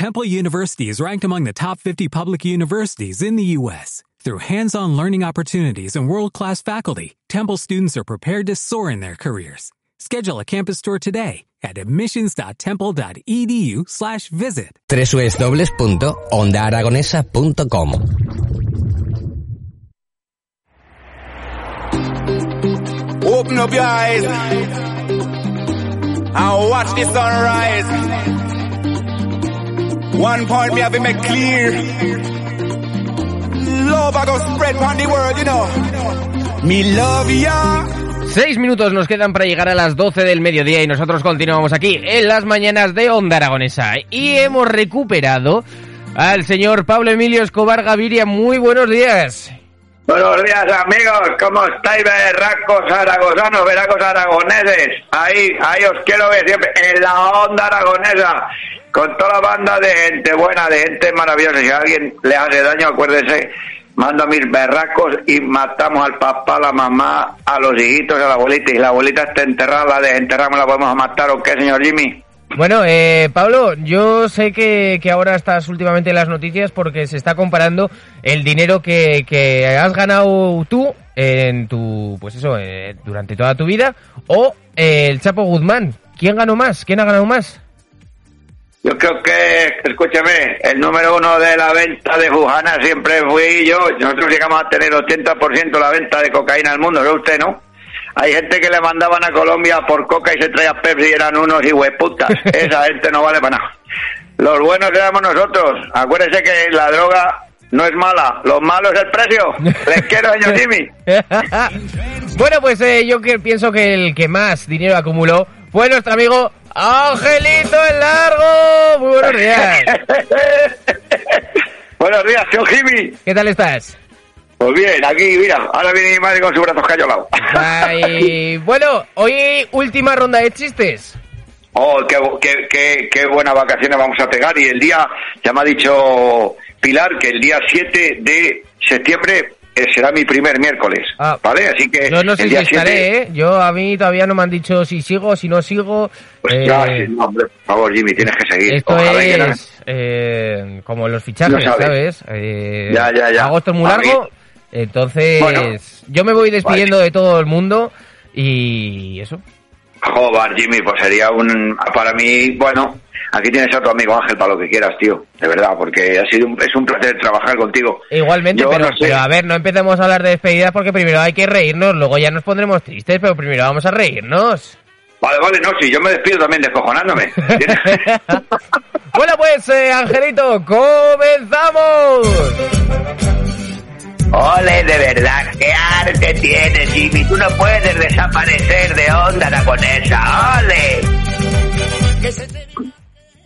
Temple University is ranked among the top 50 public universities in the U.S. Through hands-on learning opportunities and world-class faculty, Temple students are prepared to soar in their careers. Schedule a campus tour today at admissions.temple.edu slash visit. www.ondaaragonesa.com Open up your eyes and watch the sunrise. One point me have to make clear. Love I go spread on the world, you know. Me love ya. Seis minutos nos quedan para llegar a las 12 del mediodía y nosotros continuamos aquí en las mañanas de Onda Aragonesa. Y hemos recuperado al señor Pablo Emilio Escobar Gaviria. Muy buenos días. Buenos días amigos, ¿cómo estáis berracos aragosanos, veracos aragoneses? Ahí, ahí os quiero ver siempre, en la onda aragonesa, con toda la banda de gente buena, de gente maravillosa. Si a alguien le hace daño, acuérdese, mando a mis berracos y matamos al papá, a la mamá, a los hijitos, a la abuelita. Y la abuelita está enterrada, la desenterramos, la podemos matar o qué, señor Jimmy. Bueno, eh, Pablo, yo sé que, que ahora estás últimamente en las noticias porque se está comparando el dinero que, que has ganado tú en tu, pues eso, eh, durante toda tu vida o eh, el Chapo Guzmán. ¿Quién ganó más? ¿Quién ha ganado más? Yo creo que, escúchame, el número uno de la venta de Jujana siempre fui yo. Nosotros llegamos a tener 80% la venta de cocaína del mundo, ¿no usted, no? Hay gente que le mandaban a Colombia por coca y se traía Pepsi y eran unos hijueputas. Esa gente no vale para nada. Los buenos éramos nosotros. Acuérdese que la droga no es mala. Lo malo es el precio. Les quiero, señor Jimmy. bueno, pues eh, yo que pienso que el que más dinero acumuló fue nuestro amigo Angelito el Largo. Muy buenos días. buenos días, señor Jimmy. ¿Qué tal estás? Pues bien, aquí, mira, ahora viene mi madre con sus brazos cayolados. Ay, bueno, hoy última ronda de chistes. Oh, qué, qué, qué, qué buenas vacaciones vamos a pegar. Y el día, ya me ha dicho Pilar que el día 7 de septiembre será mi primer miércoles. Ah. ¿Vale? Así que. Yo no sé si estaré, 7 ¿eh? Yo a mí todavía no me han dicho si sigo, si no sigo. Pues Eh, ya, sí, no, hombre, por favor, Jimmy, tienes que seguir. Esto Ojalá no- es eh, como los fichajes, No sabes. ¿sabes? Eh, Ya, ya, ya. Agosto es muy largo, entonces Bueno. yo me voy despidiendo de todo el mundo y eso. Joder, Jimmy, pues sería un. Para mí, bueno, aquí tienes a tu amigo Ángel para lo que quieras, tío. De verdad, porque ha sido un- es un placer trabajar contigo. Igualmente, Yo pero, no sé. pero a ver, no empecemos a hablar de despedidas porque primero hay que reírnos, luego ya nos pondremos tristes, pero primero vamos a reírnos. Vale, vale, no, sí, yo me despido también descojonándome. bueno, pues, eh, Angelito, comenzamos. Ole, de verdad, qué tienes, Jimmy. Tú no puedes desaparecer de onda aragonesa. Ole.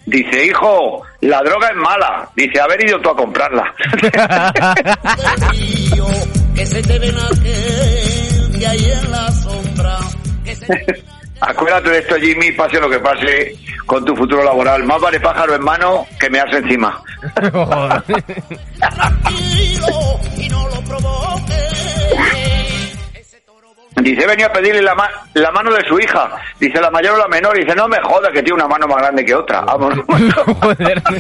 Dice, hijo, la droga es mala. Dice, haber ido tú a comprarla. Acuérdate de esto, Jimmy, pase lo que pase con tu futuro laboral. Más vale pájaro en mano que me hace encima. Dice, venía a pedirle la, ma- la mano de su hija. Dice, la mayor o la menor. Dice, no me joda que tiene una mano más grande que otra. Vamos. Joder.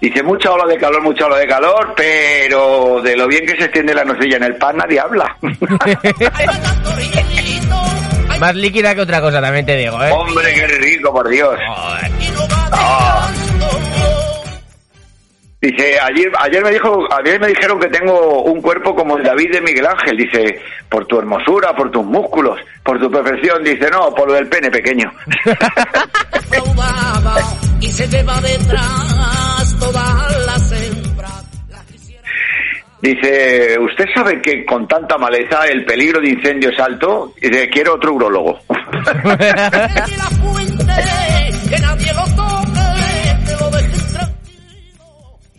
Dice, mucha ola de calor, mucha ola de calor, pero de lo bien que se extiende la nocilla en el pan nadie habla. Más líquida que otra cosa, también te digo, ¿eh? Hombre, qué rico, por Dios. va Ah. Dice, ayer, ayer me dijo, ayer me dijeron que tengo un cuerpo como el David de Miguel Ángel. Dice, por tu hermosura, por tus músculos, por tu perfección. Dice, no, por lo del pene pequeño. Dice, ¿usted sabe que con tanta maleza el peligro de incendio es alto? Dice, quiero otro urologo.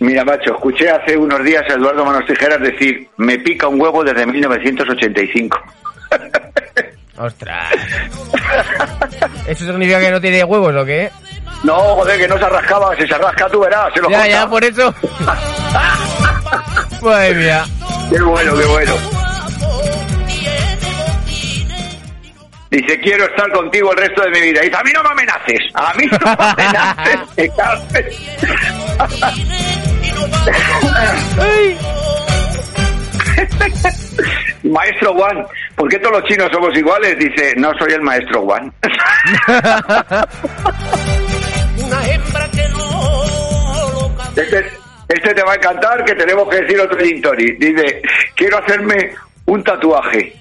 Mira, macho, escuché hace unos días a Eduardo Manos Tijeras decir, me pica un huevo desde 1985. Ostras. ¿Eso significa que no tiene huevos o qué? No, joder, que no se rascaba, si se rasca tú verás, se lo Ya, corta. ya, por eso. Madre mía. Qué bueno, qué bueno. Dice, quiero estar contigo el resto de mi vida. Dice, a mí no me amenaces. A mí no me amenaces. Maestro Juan, ¿por qué todos los chinos somos iguales? Dice, no soy el maestro Juan. una hembra que no lo cambia. Este, este te va a encantar, que tenemos que decir otro tonic. Dice, quiero hacerme un tatuaje.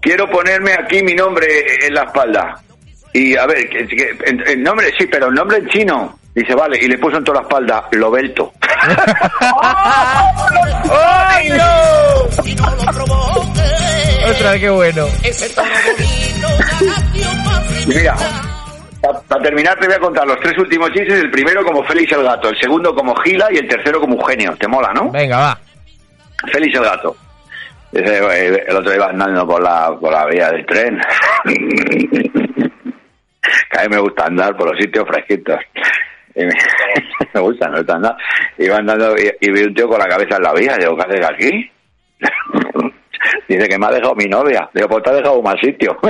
Quiero ponerme aquí mi nombre en la espalda. Y a ver, el nombre, sí, pero el nombre en chino. Dice, vale, y le puso en toda la espalda, Lobelto. ¡Ay, no! Ostras, qué bueno. Mira, para terminar te voy a contar los tres últimos chistes. El primero como Félix el gato, el segundo como Gila y el tercero como Eugenio. ¿Te mola, no? Venga, va. Félix el gato. Eh, el otro iba andando por la, por la vía del tren. que a mí me gusta andar por los sitios fresquitos. Y me, me gusta, gusta andar. Iba andando y, y vi un tío con la cabeza en la vía. Digo, ¿qué haces aquí? Dice que me ha dejado mi novia. Digo, pues te ha dejado un mal sitio.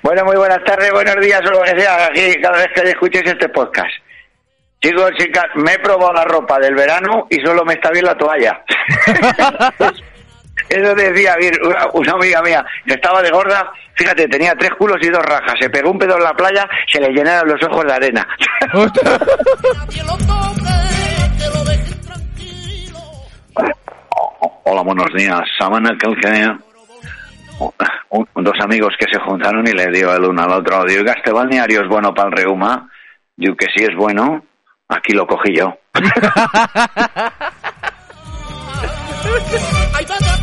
Bueno, muy buenas tardes, buenos días o lo que sea, aquí cada vez que escuchéis este podcast. Chicos, chicas, me he probado la ropa del verano y solo me está bien la toalla. Eso decía bien, una, una amiga mía, que estaba de gorda, fíjate, tenía tres culos y dos rajas, se pegó un pedo en la playa, se le llenaron los ojos de arena. Hola, buenos días. ¿Saben aquel que... dos amigos que se juntaron y le dio el uno al otro, digo, "Oiga, este balneario es bueno para el reuma. Digo que sí es bueno, aquí lo cogí yo.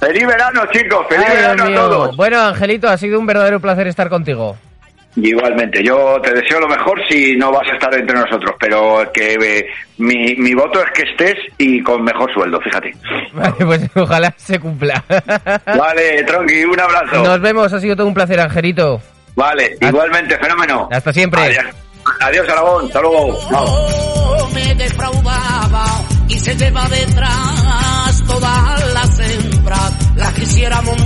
¡Feliz verano, chicos! ¡Feliz Ay, verano a todos! Bueno, Angelito, ha sido un verdadero placer estar contigo. Igualmente, yo te deseo lo mejor si no vas a estar entre nosotros, pero que eh, mi, mi voto es que estés y con mejor sueldo, fíjate. Vale, pues ojalá se cumpla. Vale, Tronqui, un abrazo. Nos vemos, ha sido todo un placer, Angelito. Vale, igualmente, fenómeno. Hasta siempre. Adiós, Adiós Aragón, hasta luego. Chao. Y se lleva detrás todas las hembras, las quisiera montar.